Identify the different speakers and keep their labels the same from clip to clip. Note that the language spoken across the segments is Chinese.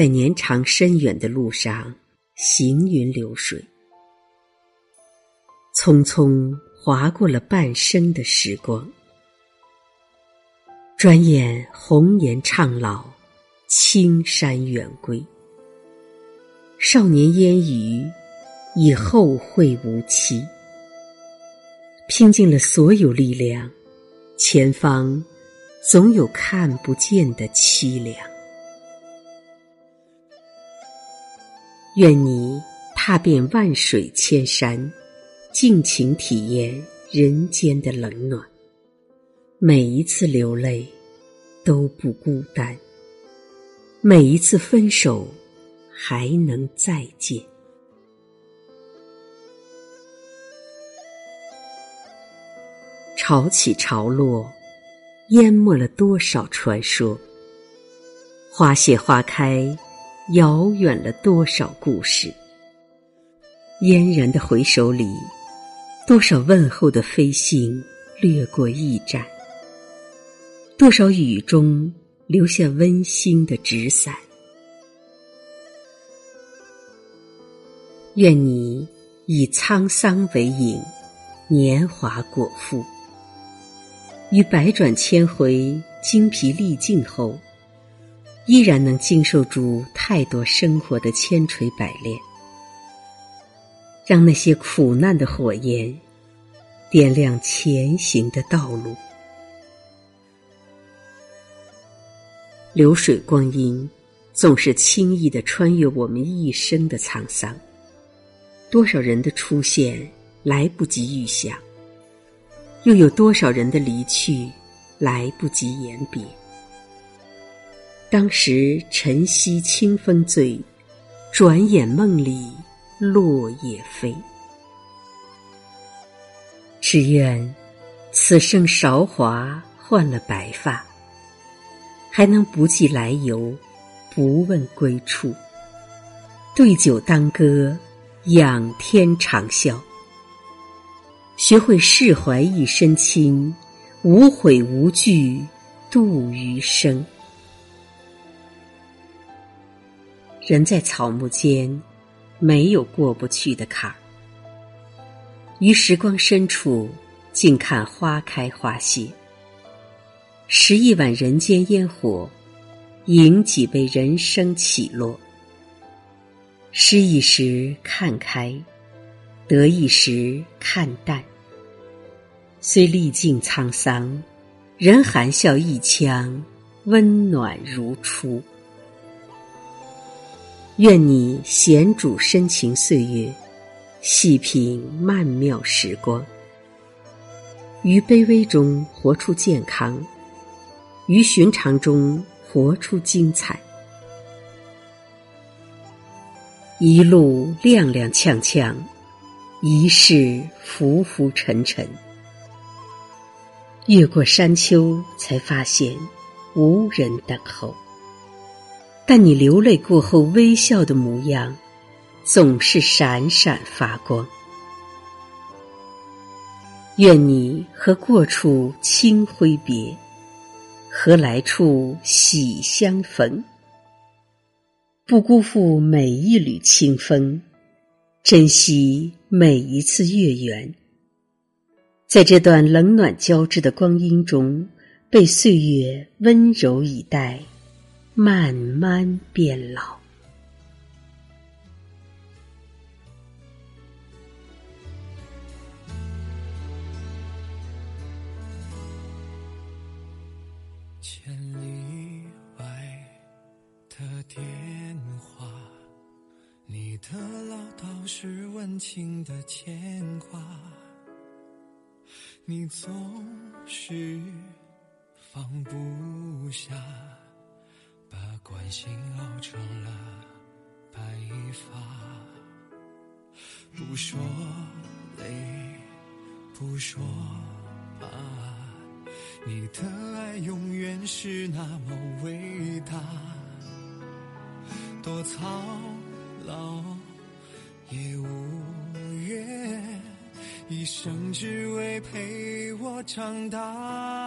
Speaker 1: 在年长深远的路上行云流水，匆匆划过了半生的时光，转眼红颜苍老，青山远归。少年烟雨，已后会无期。拼尽了所有力量，前方总有看不见的凄凉。愿你踏遍万水千山，尽情体验人间的冷暖。每一次流泪都不孤单，每一次分手还能再见。潮起潮落，淹没了多少传说；花谢花开。遥远了多少故事？嫣然的回首里，多少问候的飞信掠过驿站？多少雨中留下温馨的纸伞？愿你以沧桑为影，年华果腹，于百转千回、精疲力尽后。依然能经受住太多生活的千锤百炼，让那些苦难的火焰点亮前行的道路。流水光阴总是轻易的穿越我们一生的沧桑，多少人的出现来不及预想，又有多少人的离去来不及言别。当时晨曦清风醉，转眼梦里落叶飞。只愿此生韶华换了白发，还能不计来由，不问归处。对酒当歌，仰天长啸。学会释怀一身轻，无悔无惧度余生。人在草木间，没有过不去的坎儿。于时光深处，静看花开花谢。拾一碗人间烟火，饮几杯人生起落。失意时看开，得意时看淡。虽历尽沧桑，仍含笑一腔，温暖如初。愿你闲煮深情岁月，细品曼妙时光。于卑微中活出健康，于寻常中活出精彩。一路踉踉跄跄，一世浮浮沉沉。越过山丘，才发现无人等候。但你流泪过后微笑的模样，总是闪闪发光。愿你和过处轻挥别，和来处喜相逢。不辜负每一缕清风，珍惜每一次月圆。在这段冷暖交织的光阴中，被岁月温柔以待。慢慢变老。
Speaker 2: 千里外的电话，你的唠叨是温情的牵挂，你总是放不下。把关心熬成了白发，不说累，不说怕，你的爱永远是那么伟大，多操劳也无怨，一生只为陪我长大。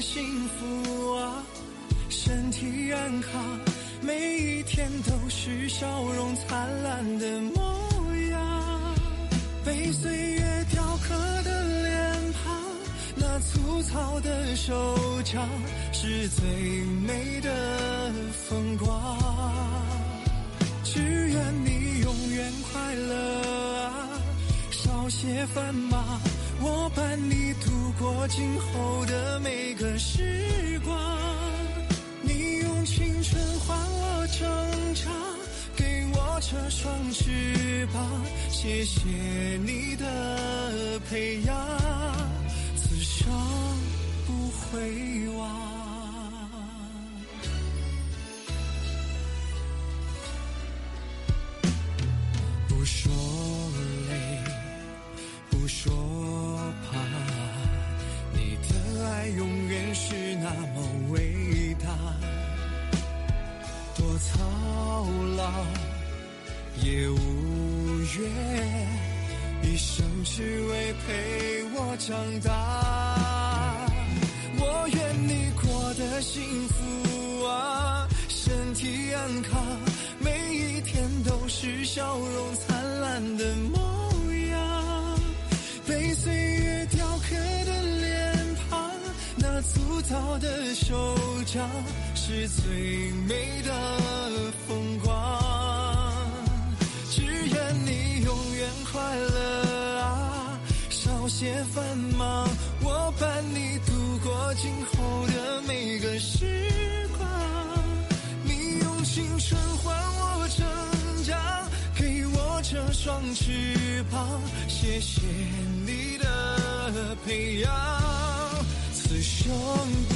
Speaker 2: 幸福啊，身体安康，每一天都是笑容灿烂的模样。被岁月雕刻的脸庞，那粗糙的手掌，是最美的风光。只愿你永远快乐啊，少些繁忙。我伴你过今后的每个时光，你用青春换我成长，给我这双翅膀，谢谢你的培养，此生不会忘。不说一生只为陪我长大。我愿你过得幸福啊，身体安康，每一天都是笑容灿烂的模样。被岁月雕刻的脸庞，那粗糙的手掌，是最美的风光。只愿你永远快乐，些繁忙，我伴你度过今后的每个时光。你用青春换我成长，给我这双翅膀，谢谢你的培养，此生不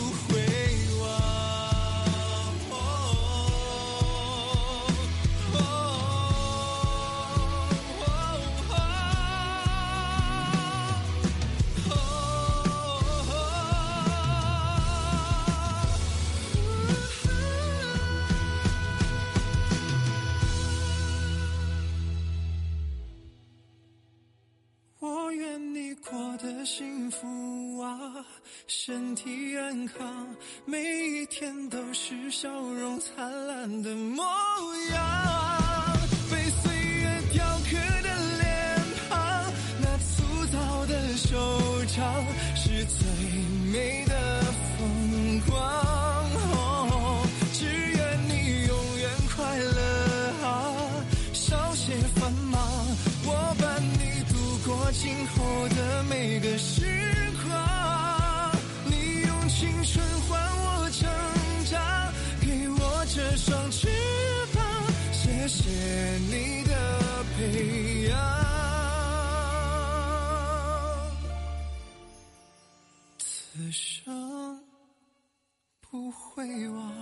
Speaker 2: 身体安康，每一天都是笑容灿烂的模样。谢你的培养，此生不会忘。